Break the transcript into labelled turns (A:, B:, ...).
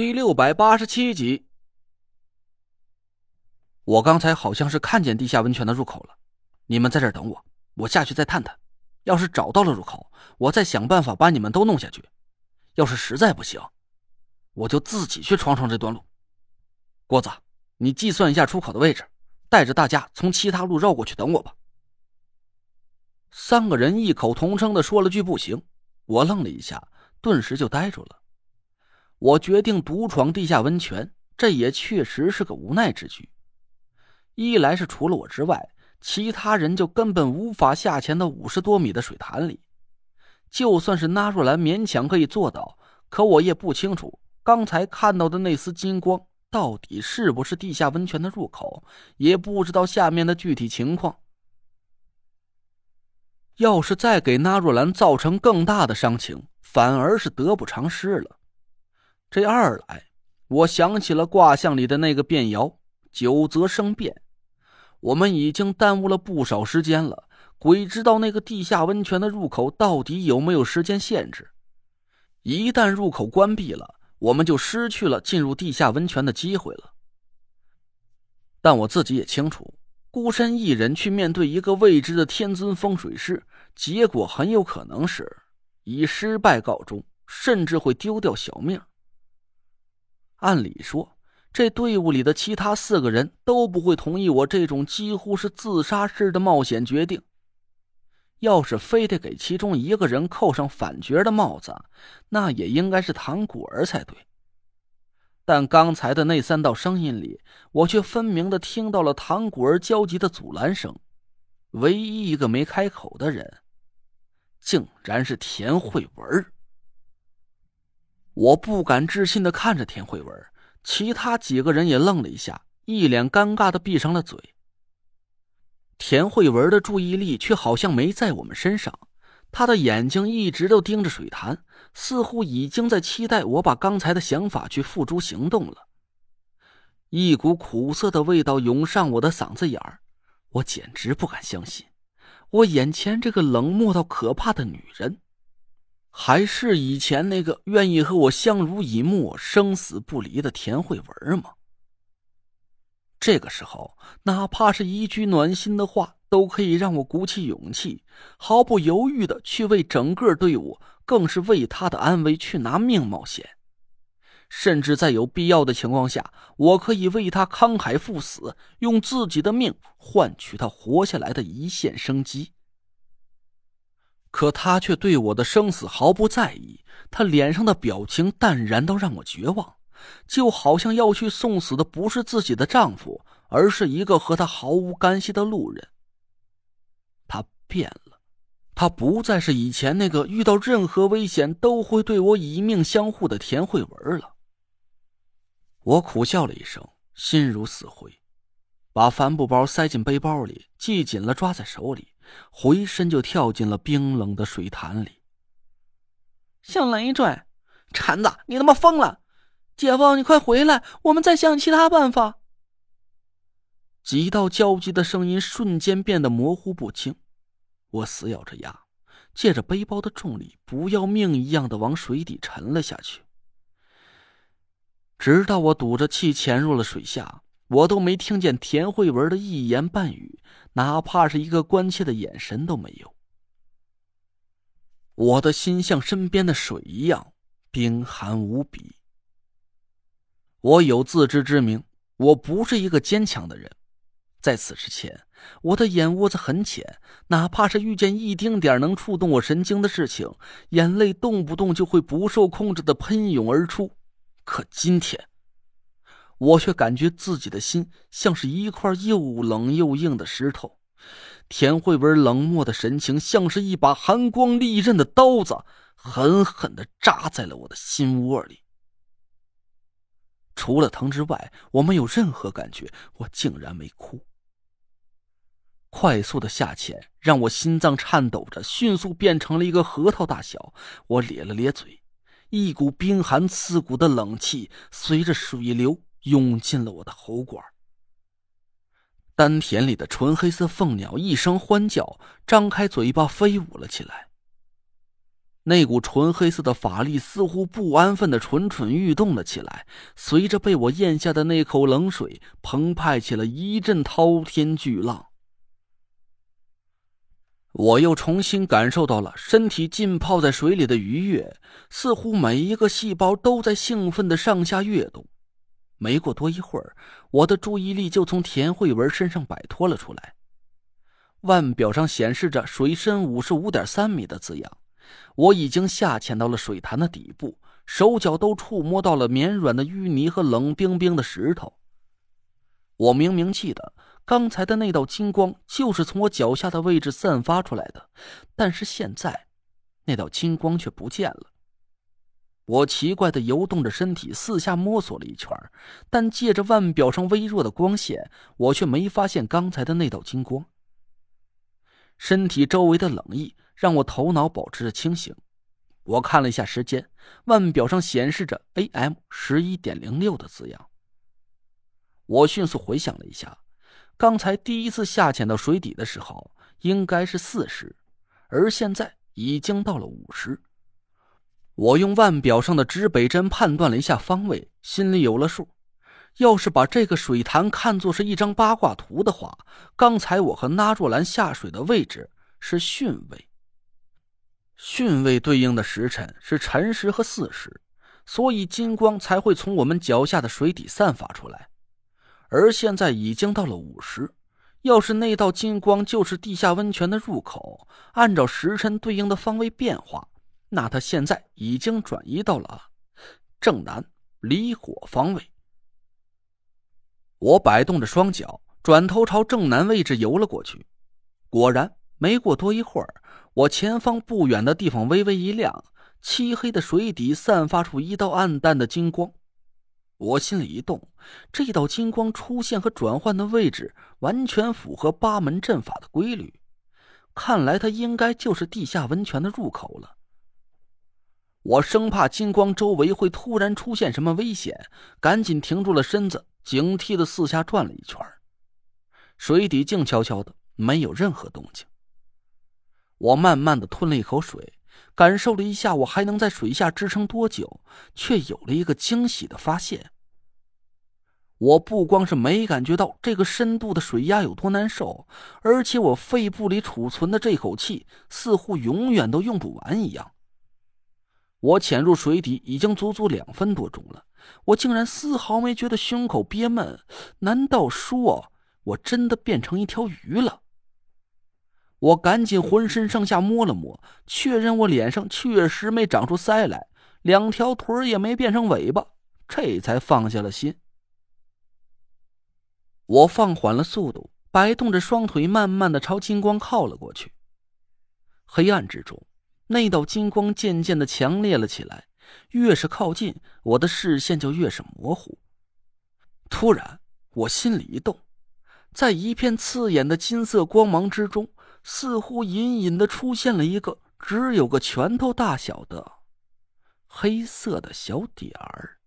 A: 第六百八十七集。我刚才好像是看见地下温泉的入口了，你们在这等我，我下去再探探。要是找到了入口，我再想办法把你们都弄下去。要是实在不行，我就自己去闯闯这段路。郭子，你计算一下出口的位置，带着大家从其他路绕过去等我吧。三个人异口同声的说了句“不行”，我愣了一下，顿时就呆住了。我决定独闯地下温泉，这也确实是个无奈之举。一来是除了我之外，其他人就根本无法下潜到五十多米的水潭里。就算是纳若兰勉强可以做到，可我也不清楚刚才看到的那丝金光到底是不是地下温泉的入口，也不知道下面的具体情况。要是再给纳若兰造成更大的伤情，反而是得不偿失了。这二来，我想起了卦象里的那个变爻，久则生变。我们已经耽误了不少时间了，鬼知道那个地下温泉的入口到底有没有时间限制。一旦入口关闭了，我们就失去了进入地下温泉的机会了。但我自己也清楚，孤身一人去面对一个未知的天尊风水师，结果很有可能是以失败告终，甚至会丢掉小命。按理说。这队伍里的其他四个人都不会同意我这种几乎是自杀式的冒险决定。要是非得给其中一个人扣上反角的帽子，那也应该是唐古儿才对。但刚才的那三道声音里，我却分明的听到了唐古儿焦急的阻拦声。唯一一个没开口的人，竟然是田慧文。我不敢置信的看着田慧文。其他几个人也愣了一下，一脸尴尬的闭上了嘴。田慧文的注意力却好像没在我们身上，他的眼睛一直都盯着水潭，似乎已经在期待我把刚才的想法去付诸行动了。一股苦涩的味道涌上我的嗓子眼儿，我简直不敢相信，我眼前这个冷漠到可怕的女人。还是以前那个愿意和我相濡以沫、生死不离的田慧文吗？这个时候，哪怕是一句暖心的话，都可以让我鼓起勇气，毫不犹豫的去为整个队伍，更是为他的安危去拿命冒险。甚至在有必要的情况下，我可以为他慷慨赴死，用自己的命换取他活下来的一线生机。可他却对我的生死毫不在意，他脸上的表情淡然到让我绝望，就好像要去送死的不是自己的丈夫，而是一个和他毫无干系的路人。他变了，他不再是以前那个遇到任何危险都会对我以命相护的田慧文了。我苦笑了一声，心如死灰，把帆布包塞进背包里，系紧了，抓在手里。回身就跳进了冰冷的水潭里。
B: 小累赘，铲子，你他妈疯了！姐夫，你快回来，我们再想其他办法。
A: 几道焦急的声音瞬间变得模糊不清。我死咬着牙，借着背包的重力，不要命一样的往水底沉了下去。直到我堵着气潜入了水下，我都没听见田慧文的一言半语。哪怕是一个关切的眼神都没有，我的心像身边的水一样冰寒无比。我有自知之明，我不是一个坚强的人。在此之前，我的眼窝子很浅，哪怕是遇见一丁点能触动我神经的事情，眼泪动不动就会不受控制的喷涌而出。可今天，我却感觉自己的心像是一块又冷又硬的石头，田慧文冷漠的神情像是一把寒光利刃的刀子，狠狠的扎在了我的心窝里。除了疼之外，我没有任何感觉，我竟然没哭。快速的下潜让我心脏颤抖着，迅速变成了一个核桃大小。我咧了咧嘴，一股冰寒刺骨的冷气随着水流。涌进了我的喉管，丹田里的纯黑色凤鸟一声欢叫，张开嘴巴飞舞了起来。那股纯黑色的法力似乎不安分的蠢蠢欲动了起来，随着被我咽下的那口冷水，澎湃起了一阵滔天巨浪。我又重新感受到了身体浸泡在水里的愉悦，似乎每一个细胞都在兴奋的上下跃动。没过多一会儿，我的注意力就从田慧文身上摆脱了出来。腕表上显示着水深五十五点三米的字样，我已经下潜到了水潭的底部，手脚都触摸到了绵软的淤泥和冷冰冰的石头。我明明记得。刚才的那道金光就是从我脚下的位置散发出来的，但是现在，那道金光却不见了。我奇怪的游动着身体，四下摸索了一圈，但借着腕表上微弱的光线，我却没发现刚才的那道金光。身体周围的冷意让我头脑保持着清醒。我看了一下时间，腕表上显示着 A.M. 十一点零六的字样。我迅速回想了一下。刚才第一次下潜到水底的时候，应该是四十，而现在已经到了五十。我用腕表上的指北针判断了一下方位，心里有了数。要是把这个水潭看作是一张八卦图的话，刚才我和纳若兰下水的位置是巽位。巽位对应的时辰是辰时和巳时，所以金光才会从我们脚下的水底散发出来。而现在已经到了午时，要是那道金光就是地下温泉的入口，按照时辰对应的方位变化，那他现在已经转移到了正南离火方位。我摆动着双脚，转头朝正南位置游了过去。果然，没过多一会儿，我前方不远的地方微微一亮，漆黑的水底散发出一道暗淡的金光。我心里一动，这道金光出现和转换的位置完全符合八门阵法的规律，看来它应该就是地下温泉的入口了。我生怕金光周围会突然出现什么危险，赶紧停住了身子，警惕的四下转了一圈。水底静悄悄的，没有任何动静。我慢慢的吞了一口水。感受了一下，我还能在水下支撑多久？却有了一个惊喜的发现。我不光是没感觉到这个深度的水压有多难受，而且我肺部里储存的这口气似乎永远都用不完一样。我潜入水底已经足足两分多钟了，我竟然丝毫没觉得胸口憋闷。难道说我真的变成一条鱼了？我赶紧浑身上下摸了摸，确认我脸上确实没长出腮来，两条腿也没变成尾巴，这才放下了心。我放缓了速度，摆动着双腿，慢慢的朝金光靠了过去。黑暗之中，那道金光渐渐的强烈了起来，越是靠近，我的视线就越是模糊。突然，我心里一动，在一片刺眼的金色光芒之中。似乎隐隐的出现了一个只有个拳头大小的黑色的小点儿。